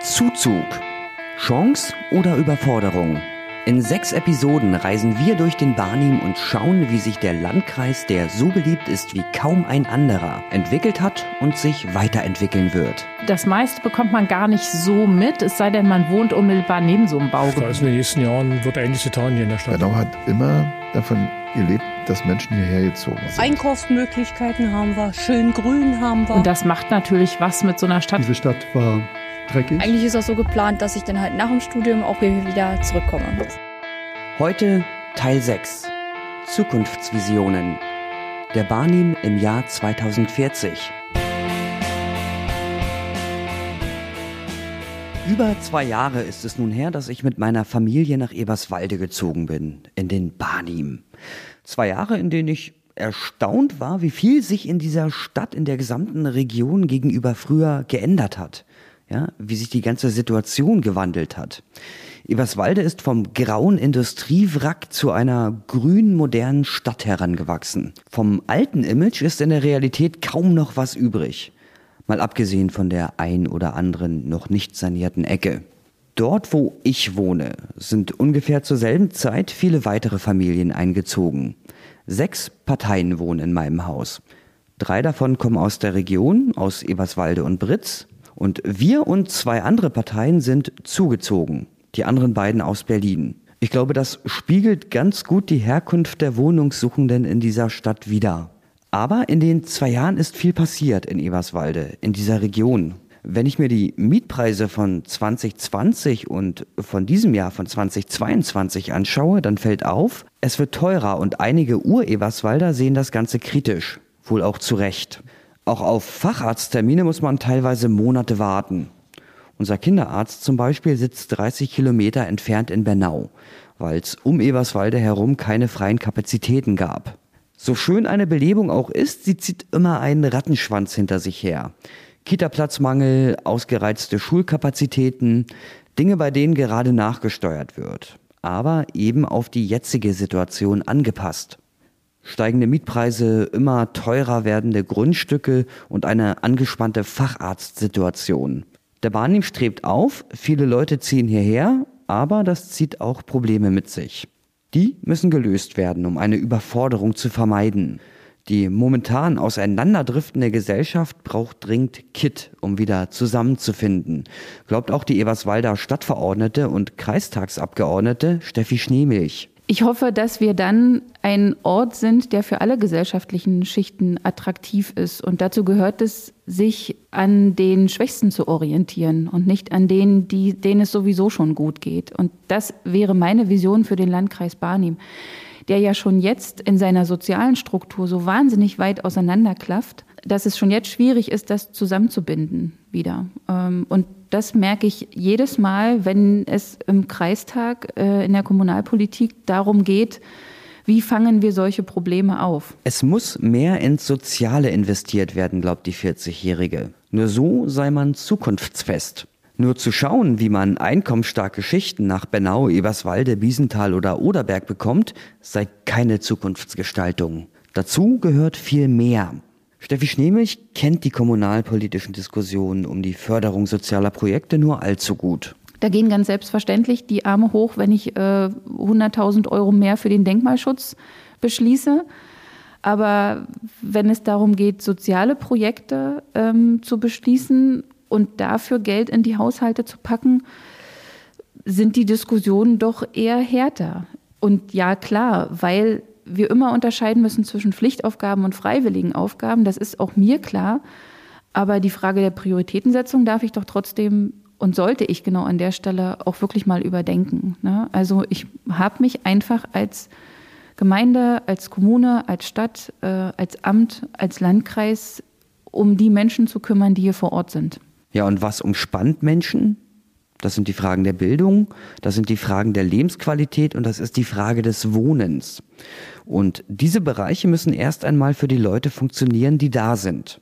Zuzug. Chance oder Überforderung? In sechs Episoden reisen wir durch den Barnim und schauen, wie sich der Landkreis, der so beliebt ist wie kaum ein anderer, entwickelt hat und sich weiterentwickeln wird. Das meiste bekommt man gar nicht so mit, es sei denn, man wohnt unmittelbar neben so einem Baugebiet. Also in den nächsten Jahren wird einiges getan hier in der Stadt. Bernau hat immer davon gelebt, dass Menschen hierher gezogen sind. Einkaufsmöglichkeiten haben wir, schön grün haben wir. Und das macht natürlich was mit so einer Stadt. Diese Stadt war dreckig. Eigentlich ist das so geplant, dass ich dann halt nach dem Studium auch hier wieder zurückkomme. Heute Teil 6. Zukunftsvisionen. Der Barnim im Jahr 2040. Über zwei Jahre ist es nun her, dass ich mit meiner Familie nach Eberswalde gezogen bin, in den Barnim. Zwei Jahre, in denen ich erstaunt war, wie viel sich in dieser Stadt, in der gesamten Region gegenüber früher geändert hat. Ja, wie sich die ganze Situation gewandelt hat. Eberswalde ist vom grauen Industriewrack zu einer grün modernen Stadt herangewachsen. Vom alten Image ist in der Realität kaum noch was übrig. Mal abgesehen von der ein oder anderen noch nicht sanierten Ecke. Dort, wo ich wohne, sind ungefähr zur selben Zeit viele weitere Familien eingezogen. Sechs Parteien wohnen in meinem Haus. Drei davon kommen aus der Region, aus Eberswalde und Britz. Und wir und zwei andere Parteien sind zugezogen. Die anderen beiden aus Berlin. Ich glaube, das spiegelt ganz gut die Herkunft der Wohnungssuchenden in dieser Stadt wider. Aber in den zwei Jahren ist viel passiert in Eberswalde, in dieser Region. Wenn ich mir die Mietpreise von 2020 und von diesem Jahr von 2022 anschaue, dann fällt auf, es wird teurer und einige Ur-Eberswalder sehen das Ganze kritisch. Wohl auch zu Recht. Auch auf Facharzttermine muss man teilweise Monate warten. Unser Kinderarzt zum Beispiel sitzt 30 Kilometer entfernt in Bernau, weil es um Eberswalde herum keine freien Kapazitäten gab. So schön eine Belebung auch ist, sie zieht immer einen Rattenschwanz hinter sich her. Kita-Platzmangel, ausgereizte Schulkapazitäten, Dinge, bei denen gerade nachgesteuert wird, aber eben auf die jetzige Situation angepasst. Steigende Mietpreise, immer teurer werdende Grundstücke und eine angespannte Facharztsituation. Der Barnim strebt auf, viele Leute ziehen hierher, aber das zieht auch Probleme mit sich. Die müssen gelöst werden, um eine Überforderung zu vermeiden. Die momentan auseinanderdriftende Gesellschaft braucht dringend Kit, um wieder zusammenzufinden, glaubt auch die Eberswalder Stadtverordnete und Kreistagsabgeordnete Steffi Schneemilch. Ich hoffe, dass wir dann ein Ort sind, der für alle gesellschaftlichen Schichten attraktiv ist. Und dazu gehört es, sich an den Schwächsten zu orientieren und nicht an denen, die, denen es sowieso schon gut geht. Und das wäre meine Vision für den Landkreis Barnim, der ja schon jetzt in seiner sozialen Struktur so wahnsinnig weit auseinanderklafft, dass es schon jetzt schwierig ist, das zusammenzubinden wieder. Ähm, und das merke ich jedes Mal, wenn es im Kreistag, äh, in der Kommunalpolitik darum geht, wie fangen wir solche Probleme auf? Es muss mehr ins Soziale investiert werden, glaubt die 40-Jährige. Nur so sei man zukunftsfest. Nur zu schauen, wie man einkommensstarke Schichten nach Bernau, Eberswalde, Biesenthal oder Oderberg bekommt, sei keine Zukunftsgestaltung. Dazu gehört viel mehr. Steffi Schneemilch kennt die kommunalpolitischen Diskussionen um die Förderung sozialer Projekte nur allzu gut. Da gehen ganz selbstverständlich die Arme hoch, wenn ich äh, 100.000 Euro mehr für den Denkmalschutz beschließe. Aber wenn es darum geht, soziale Projekte ähm, zu beschließen und dafür Geld in die Haushalte zu packen, sind die Diskussionen doch eher härter. Und ja, klar, weil wir immer unterscheiden müssen zwischen Pflichtaufgaben und freiwilligen Aufgaben. Das ist auch mir klar. Aber die Frage der Prioritätensetzung darf ich doch trotzdem und sollte ich genau an der Stelle auch wirklich mal überdenken. Ne? Also ich habe mich einfach als Gemeinde, als Kommune, als Stadt, äh, als Amt, als Landkreis um die Menschen zu kümmern, die hier vor Ort sind. Ja, und was umspannt Menschen? Das sind die Fragen der Bildung, das sind die Fragen der Lebensqualität und das ist die Frage des Wohnens. Und diese Bereiche müssen erst einmal für die Leute funktionieren, die da sind.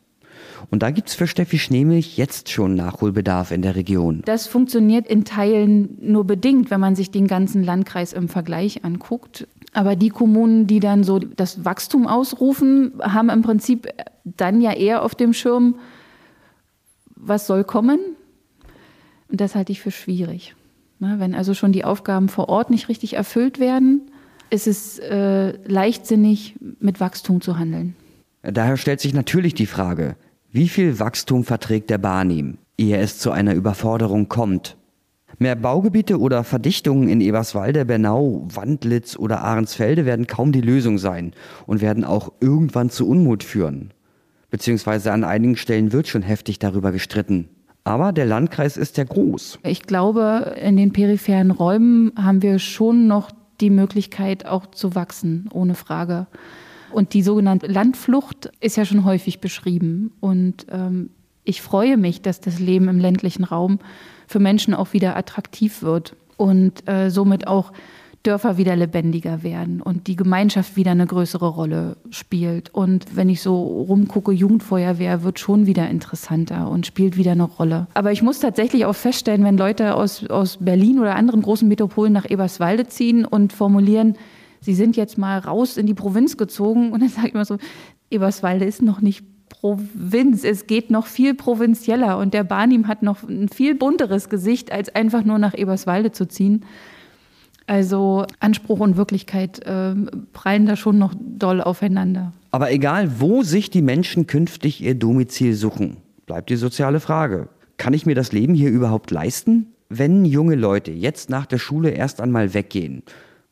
Und da gibt's für Steffi Schneemilch jetzt schon Nachholbedarf in der Region. Das funktioniert in Teilen nur bedingt, wenn man sich den ganzen Landkreis im Vergleich anguckt. Aber die Kommunen, die dann so das Wachstum ausrufen, haben im Prinzip dann ja eher auf dem Schirm, was soll kommen, Und das halte ich für schwierig. wenn also schon die Aufgaben vor Ort nicht richtig erfüllt werden, ist es äh, leichtsinnig, mit Wachstum zu handeln. Daher stellt sich natürlich die Frage, wie viel Wachstum verträgt der Barnim, ehe es zu einer Überforderung kommt? Mehr Baugebiete oder Verdichtungen in Eberswalde, Bernau, Wandlitz oder Ahrensfelde werden kaum die Lösung sein und werden auch irgendwann zu Unmut führen. Beziehungsweise an einigen Stellen wird schon heftig darüber gestritten. Aber der Landkreis ist ja groß. Ich glaube, in den peripheren Räumen haben wir schon noch die Möglichkeit, auch zu wachsen, ohne Frage. Und die sogenannte Landflucht ist ja schon häufig beschrieben. Und ähm, ich freue mich, dass das Leben im ländlichen Raum für Menschen auch wieder attraktiv wird und äh, somit auch Dörfer wieder lebendiger werden und die Gemeinschaft wieder eine größere Rolle spielt. Und wenn ich so rumgucke, Jugendfeuerwehr wird schon wieder interessanter und spielt wieder eine Rolle. Aber ich muss tatsächlich auch feststellen, wenn Leute aus, aus Berlin oder anderen großen Metropolen nach Eberswalde ziehen und formulieren, sie sind jetzt mal raus in die Provinz gezogen, und dann sage ich immer so, Eberswalde ist noch nicht Provinz. Es geht noch viel provinzieller und der Barnim hat noch ein viel bunteres Gesicht, als einfach nur nach Eberswalde zu ziehen. Also Anspruch und Wirklichkeit äh, prallen da schon noch doll aufeinander. Aber egal, wo sich die Menschen künftig ihr Domizil suchen, bleibt die soziale Frage. Kann ich mir das Leben hier überhaupt leisten? Wenn junge Leute jetzt nach der Schule erst einmal weggehen,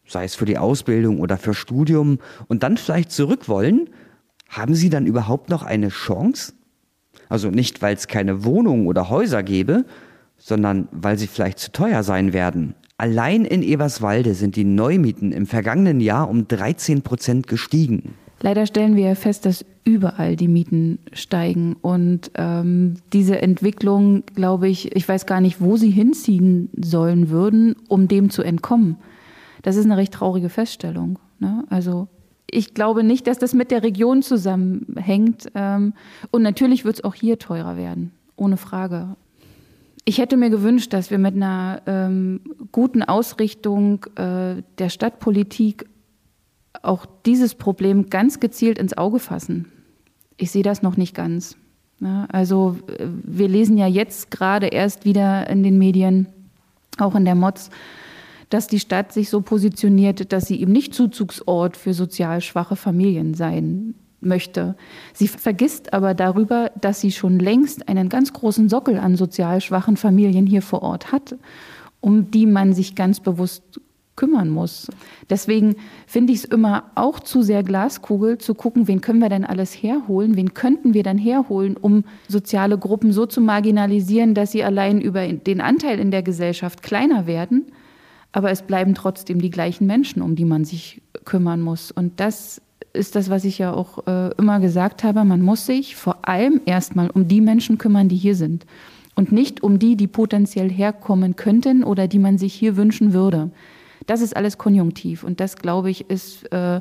sei es für die Ausbildung oder für Studium, und dann vielleicht zurück wollen, haben sie dann überhaupt noch eine Chance? Also nicht, weil es keine Wohnungen oder Häuser gäbe, sondern weil sie vielleicht zu teuer sein werden. Allein in Eberswalde sind die Neumieten im vergangenen Jahr um 13 Prozent gestiegen. Leider stellen wir fest, dass überall die Mieten steigen. Und ähm, diese Entwicklung, glaube ich, ich weiß gar nicht, wo sie hinziehen sollen würden, um dem zu entkommen. Das ist eine recht traurige Feststellung. Ne? Also ich glaube nicht, dass das mit der Region zusammenhängt. Ähm, und natürlich wird es auch hier teurer werden, ohne Frage. Ich hätte mir gewünscht, dass wir mit einer ähm, guten Ausrichtung äh, der Stadtpolitik auch dieses Problem ganz gezielt ins Auge fassen. Ich sehe das noch nicht ganz. Ja, also äh, wir lesen ja jetzt gerade erst wieder in den Medien, auch in der MOZ, dass die Stadt sich so positioniert, dass sie eben nicht Zuzugsort für sozial schwache Familien sein möchte. Sie vergisst aber darüber, dass sie schon längst einen ganz großen Sockel an sozial schwachen Familien hier vor Ort hat, um die man sich ganz bewusst kümmern muss. Deswegen finde ich es immer auch zu sehr Glaskugel zu gucken, wen können wir denn alles herholen, wen könnten wir dann herholen, um soziale Gruppen so zu marginalisieren, dass sie allein über den Anteil in der Gesellschaft kleiner werden aber es bleiben trotzdem die gleichen Menschen, um die man sich kümmern muss. Und das ist das, was ich ja auch äh, immer gesagt habe. Man muss sich vor allem erstmal um die Menschen kümmern, die hier sind. Und nicht um die, die potenziell herkommen könnten oder die man sich hier wünschen würde. Das ist alles konjunktiv. Und das, glaube ich, ist äh,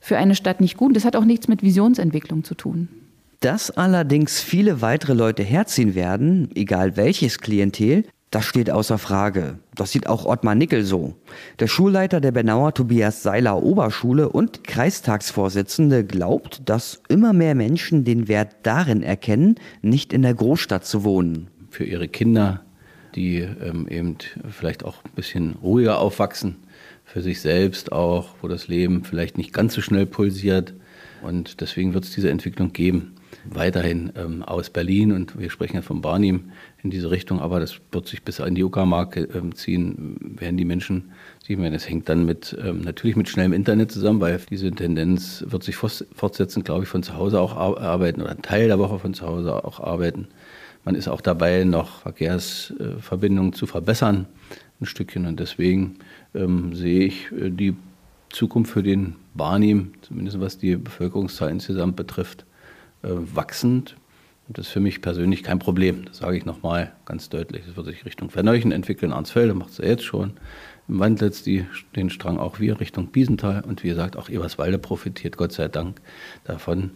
für eine Stadt nicht gut. Das hat auch nichts mit Visionsentwicklung zu tun. Dass allerdings viele weitere Leute herziehen werden, egal welches Klientel, das steht außer Frage. Das sieht auch Ottmar Nickel so. Der Schulleiter der Benauer Tobias Seiler Oberschule und Kreistagsvorsitzende glaubt, dass immer mehr Menschen den Wert darin erkennen, nicht in der Großstadt zu wohnen. Für ihre Kinder, die ähm, eben vielleicht auch ein bisschen ruhiger aufwachsen, für sich selbst auch, wo das Leben vielleicht nicht ganz so schnell pulsiert. Und deswegen wird es diese Entwicklung geben weiterhin ähm, aus Berlin und wir sprechen ja von Barnim in diese Richtung, aber das wird sich bis in die Uckermark ähm, ziehen, werden die Menschen ich meine, das hängt dann mit, ähm, natürlich mit schnellem Internet zusammen, weil diese Tendenz wird sich fortsetzen, glaube ich, von zu Hause auch arbeiten oder einen Teil der Woche von zu Hause auch arbeiten. Man ist auch dabei, noch Verkehrsverbindungen zu verbessern, ein Stückchen. Und deswegen ähm, sehe ich äh, die Zukunft für den Barnim, zumindest was die Bevölkerungszahl insgesamt betrifft, äh, wachsend. Und das ist für mich persönlich kein Problem. Das sage ich nochmal ganz deutlich. Es wird sich Richtung Verneuchen entwickeln. Arnsfelde macht es ja jetzt schon. Im Wandlitz die, den Strang auch wir Richtung Biesenthal. Und wie gesagt, auch Eberswalde profitiert Gott sei Dank davon.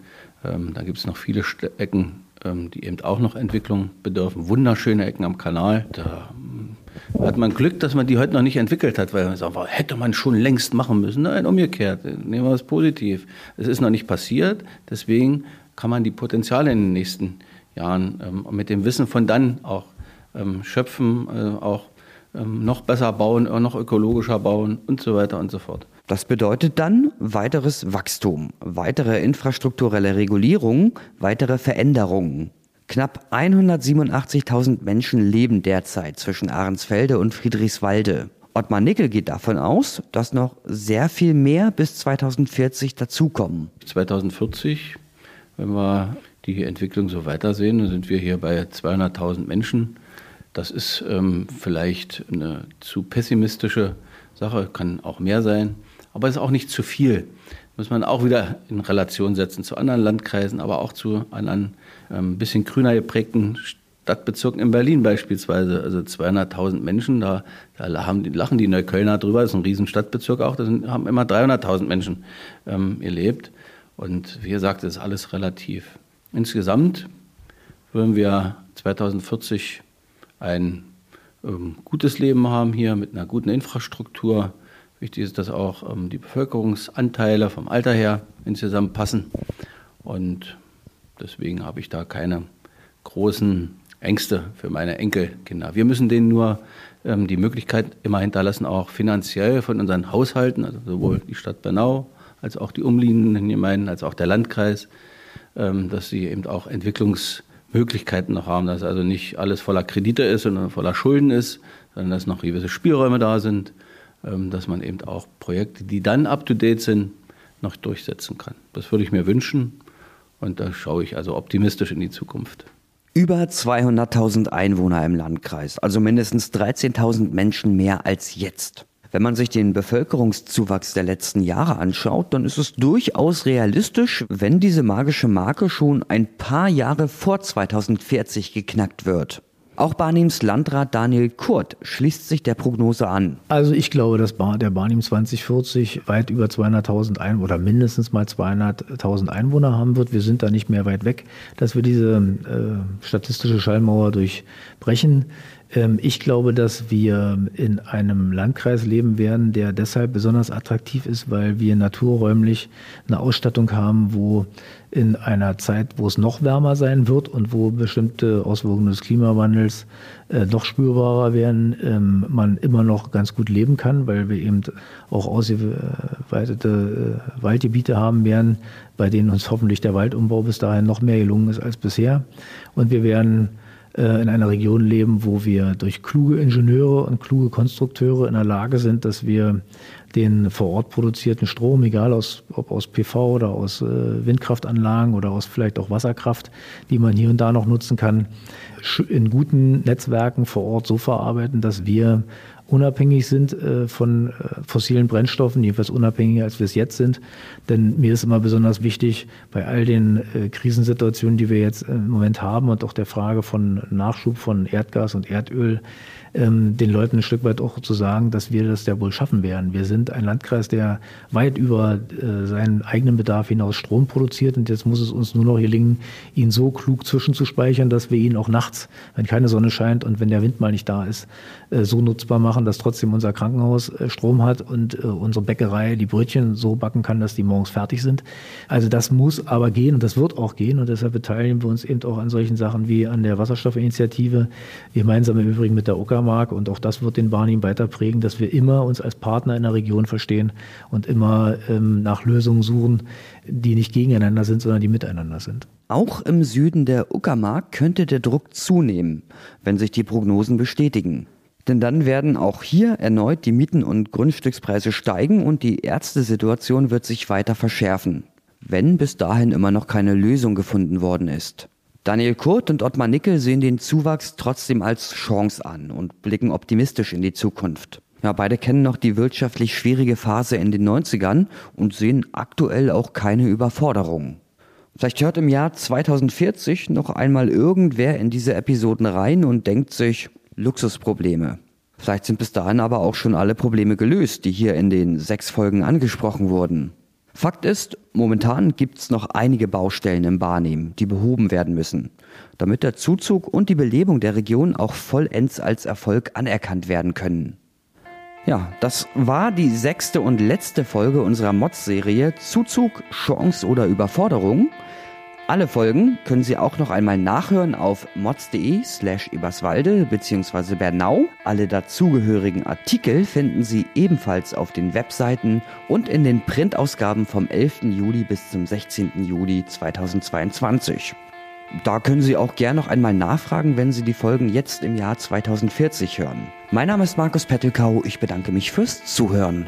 Ähm, da gibt es noch viele Ecken, ähm, die eben auch noch Entwicklung bedürfen. Wunderschöne Ecken am Kanal. Da ähm, hat man Glück, dass man die heute noch nicht entwickelt hat, weil man sagt, hätte man schon längst machen müssen. Nein, umgekehrt. Nehmen wir es positiv. Es ist noch nicht passiert. Deswegen kann man die Potenziale in den nächsten Jahren ähm, mit dem Wissen von dann auch ähm, schöpfen, äh, auch ähm, noch besser bauen, äh, noch ökologischer bauen und so weiter und so fort. Das bedeutet dann weiteres Wachstum, weitere infrastrukturelle Regulierung, weitere Veränderungen. Knapp 187.000 Menschen leben derzeit zwischen Ahrensfelde und Friedrichswalde. Ottmar Nickel geht davon aus, dass noch sehr viel mehr bis 2040 dazukommen. 2040, wenn wir die Entwicklung so weitersehen, dann sind wir hier bei 200.000 Menschen. Das ist ähm, vielleicht eine zu pessimistische Sache, kann auch mehr sein, aber ist auch nicht zu viel. Muss man auch wieder in Relation setzen zu anderen Landkreisen, aber auch zu anderen ähm, bisschen grüner geprägten Stadtbezirken in Berlin beispielsweise. Also 200.000 Menschen, da, da haben, lachen die Neuköllner drüber, das ist ein riesen Stadtbezirk auch, da sind, haben immer 300.000 Menschen ähm, gelebt. Und wie gesagt, das ist alles relativ. Insgesamt würden wir 2040 ein ähm, gutes Leben haben hier mit einer guten Infrastruktur. Wichtig ist, dass auch ähm, die Bevölkerungsanteile vom Alter her insgesamt passen. Und deswegen habe ich da keine großen Ängste für meine Enkelkinder. Wir müssen denen nur ähm, die Möglichkeit immer hinterlassen, auch finanziell von unseren Haushalten, also sowohl die Stadt Bernau als auch die umliegenden Gemeinden, als auch der Landkreis, ähm, dass sie eben auch Entwicklungsmöglichkeiten noch haben, dass also nicht alles voller Kredite ist, sondern voller Schulden ist, sondern dass noch gewisse Spielräume da sind, ähm, dass man eben auch Projekte, die dann up-to-date sind, noch durchsetzen kann. Das würde ich mir wünschen und da schaue ich also optimistisch in die Zukunft. Über 200.000 Einwohner im Landkreis, also mindestens 13.000 Menschen mehr als jetzt. Wenn man sich den Bevölkerungszuwachs der letzten Jahre anschaut, dann ist es durchaus realistisch, wenn diese magische Marke schon ein paar Jahre vor 2040 geknackt wird. Auch Barnims Landrat Daniel Kurt schließt sich der Prognose an. Also ich glaube, dass der Barnim 2040 weit über 200.000 Einwohner oder mindestens mal 200.000 Einwohner haben wird. Wir sind da nicht mehr weit weg, dass wir diese äh, statistische Schallmauer durchbrechen. Ähm, ich glaube, dass wir in einem Landkreis leben werden, der deshalb besonders attraktiv ist, weil wir naturräumlich eine Ausstattung haben, wo in einer Zeit, wo es noch wärmer sein wird und wo bestimmte Auswirkungen des Klimawandels äh, noch spürbarer werden, ähm, man immer noch ganz gut leben kann, weil wir eben auch ausgeweitete äh, Waldgebiete haben werden, bei denen uns hoffentlich der Waldumbau bis dahin noch mehr gelungen ist als bisher. Und wir werden äh, in einer Region leben, wo wir durch kluge Ingenieure und kluge Konstrukteure in der Lage sind, dass wir den vor Ort produzierten Strom, egal aus, ob aus PV oder aus äh, Windkraftanlagen oder aus vielleicht auch Wasserkraft, die man hier und da noch nutzen kann, in guten Netzwerken vor Ort so verarbeiten, dass wir unabhängig sind äh, von äh, fossilen Brennstoffen, jedenfalls unabhängiger als wir es jetzt sind. Denn mir ist immer besonders wichtig, bei all den äh, Krisensituationen, die wir jetzt im Moment haben und auch der Frage von Nachschub von Erdgas und Erdöl, ähm, den Leuten ein Stück weit auch zu sagen, dass wir das ja wohl schaffen werden. Wir sind ein Landkreis, der weit über äh, seinen eigenen Bedarf hinaus Strom produziert und jetzt muss es uns nur noch gelingen, ihn so klug zwischenzuspeichern, dass wir ihn auch nachts, wenn keine Sonne scheint und wenn der Wind mal nicht da ist, äh, so nutzbar machen, dass trotzdem unser Krankenhaus äh, Strom hat und äh, unsere Bäckerei die Brötchen so backen kann, dass die morgens fertig sind. Also das muss aber gehen und das wird auch gehen und deshalb beteiligen wir uns eben auch an solchen Sachen wie an der Wasserstoffinitiative, gemeinsam im Übrigen mit der OKA Uckermark und auch das wird den Barnim weiter prägen, dass wir immer uns als Partner in der Region verstehen und immer ähm, nach Lösungen suchen, die nicht gegeneinander sind, sondern die miteinander sind. Auch im Süden der Uckermark könnte der Druck zunehmen, wenn sich die Prognosen bestätigen. Denn dann werden auch hier erneut die Mieten und Grundstückspreise steigen und die Ärztesituation wird sich weiter verschärfen, wenn bis dahin immer noch keine Lösung gefunden worden ist. Daniel Kurt und Ottmar Nickel sehen den Zuwachs trotzdem als Chance an und blicken optimistisch in die Zukunft. Ja, beide kennen noch die wirtschaftlich schwierige Phase in den 90ern und sehen aktuell auch keine Überforderung. Vielleicht hört im Jahr 2040 noch einmal irgendwer in diese Episoden rein und denkt sich Luxusprobleme. Vielleicht sind bis dahin aber auch schon alle Probleme gelöst, die hier in den sechs Folgen angesprochen wurden. Fakt ist, momentan gibt es noch einige Baustellen im Barnehmen, die behoben werden müssen, damit der Zuzug und die Belebung der Region auch vollends als Erfolg anerkannt werden können. Ja, das war die sechste und letzte Folge unserer Mods-Serie Zuzug, Chance oder Überforderung. Alle Folgen können Sie auch noch einmal nachhören auf mods.de slash Eberswalde bzw. Bernau. Alle dazugehörigen Artikel finden Sie ebenfalls auf den Webseiten und in den Printausgaben vom 11. Juli bis zum 16. Juli 2022. Da können Sie auch gern noch einmal nachfragen, wenn Sie die Folgen jetzt im Jahr 2040 hören. Mein Name ist Markus Pettelkau, ich bedanke mich fürs Zuhören.